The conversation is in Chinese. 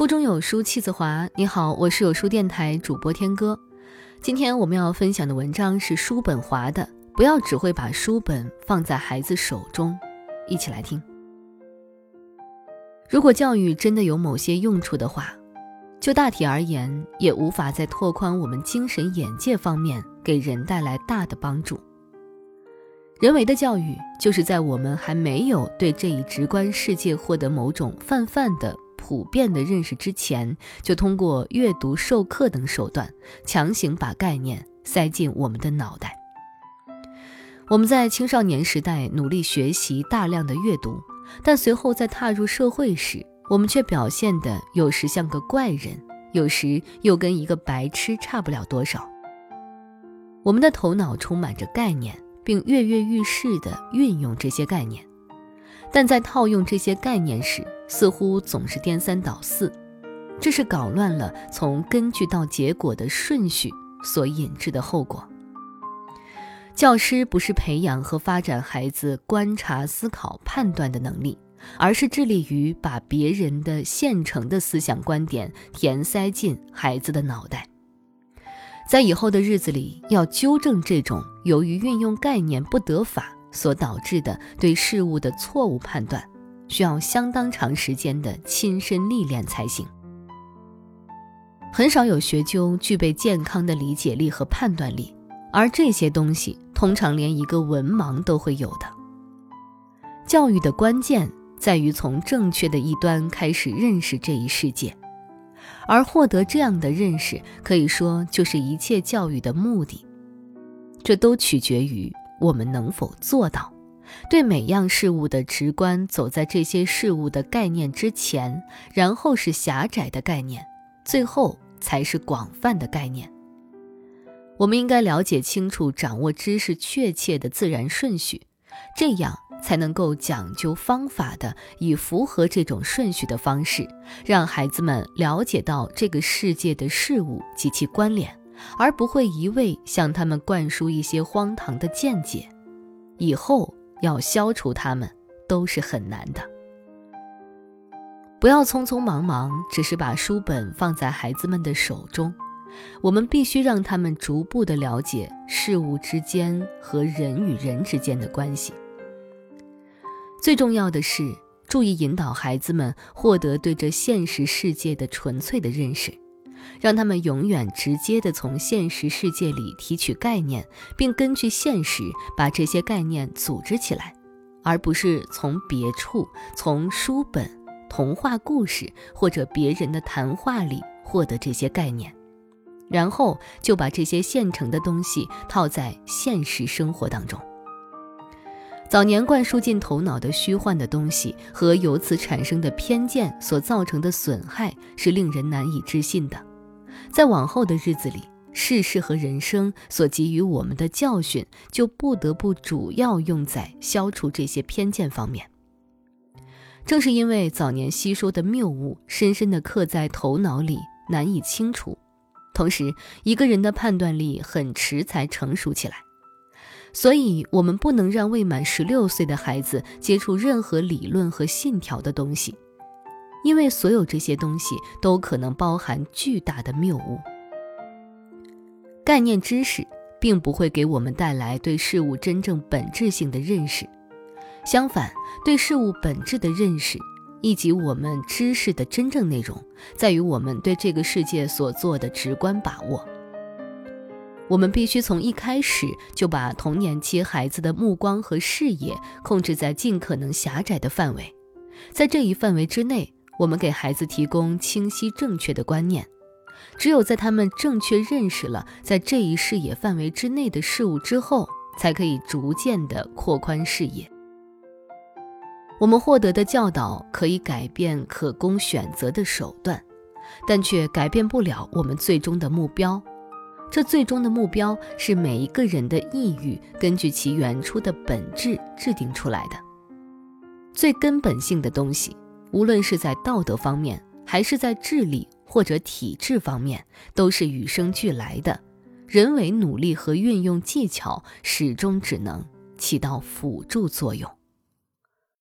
腹中有书气自华。你好，我是有书电台主播天歌。今天我们要分享的文章是叔本华的《不要只会把书本放在孩子手中》，一起来听。如果教育真的有某些用处的话，就大体而言，也无法在拓宽我们精神眼界方面给人带来大的帮助。人为的教育，就是在我们还没有对这一直观世界获得某种泛泛的。普遍的认识之前，就通过阅读、授课等手段，强行把概念塞进我们的脑袋。我们在青少年时代努力学习大量的阅读，但随后在踏入社会时，我们却表现的有时像个怪人，有时又跟一个白痴差不了多少。我们的头脑充满着概念，并跃跃欲试地运用这些概念。但在套用这些概念时，似乎总是颠三倒四，这是搞乱了从根据到结果的顺序所引致的后果。教师不是培养和发展孩子观察、思考、判断的能力，而是致力于把别人的现成的思想观点填塞进孩子的脑袋。在以后的日子里，要纠正这种由于运用概念不得法。所导致的对事物的错误判断，需要相当长时间的亲身历练才行。很少有学究具备健康的理解力和判断力，而这些东西通常连一个文盲都会有的。教育的关键在于从正确的一端开始认识这一世界，而获得这样的认识，可以说就是一切教育的目的。这都取决于。我们能否做到，对每样事物的直观走在这些事物的概念之前，然后是狭窄的概念，最后才是广泛的概念。我们应该了解清楚、掌握知识确切的自然顺序，这样才能够讲究方法的以符合这种顺序的方式，让孩子们了解到这个世界的事物及其关联。而不会一味向他们灌输一些荒唐的见解，以后要消除他们都是很难的。不要匆匆忙忙，只是把书本放在孩子们的手中。我们必须让他们逐步的了解事物之间和人与人之间的关系。最重要的是，注意引导孩子们获得对这现实世界的纯粹的认识。让他们永远直接地从现实世界里提取概念，并根据现实把这些概念组织起来，而不是从别处、从书本、童话故事或者别人的谈话里获得这些概念，然后就把这些现成的东西套在现实生活当中。早年灌输进头脑的虚幻的东西和由此产生的偏见所造成的损害，是令人难以置信的。在往后的日子里，世事和人生所给予我们的教训，就不得不主要用在消除这些偏见方面。正是因为早年吸收的谬误深深地刻在头脑里，难以清除，同时一个人的判断力很迟才成熟起来，所以我们不能让未满十六岁的孩子接触任何理论和信条的东西。因为所有这些东西都可能包含巨大的谬误。概念知识并不会给我们带来对事物真正本质性的认识，相反，对事物本质的认识以及我们知识的真正内容，在于我们对这个世界所做的直观把握。我们必须从一开始就把童年期孩子的目光和视野控制在尽可能狭窄的范围，在这一范围之内。我们给孩子提供清晰正确的观念，只有在他们正确认识了在这一视野范围之内的事物之后，才可以逐渐的扩宽视野。我们获得的教导可以改变可供选择的手段，但却改变不了我们最终的目标。这最终的目标是每一个人的意欲根据其原初的本质制定出来的，最根本性的东西。无论是在道德方面，还是在智力或者体质方面，都是与生俱来的。人为努力和运用技巧，始终只能起到辅助作用。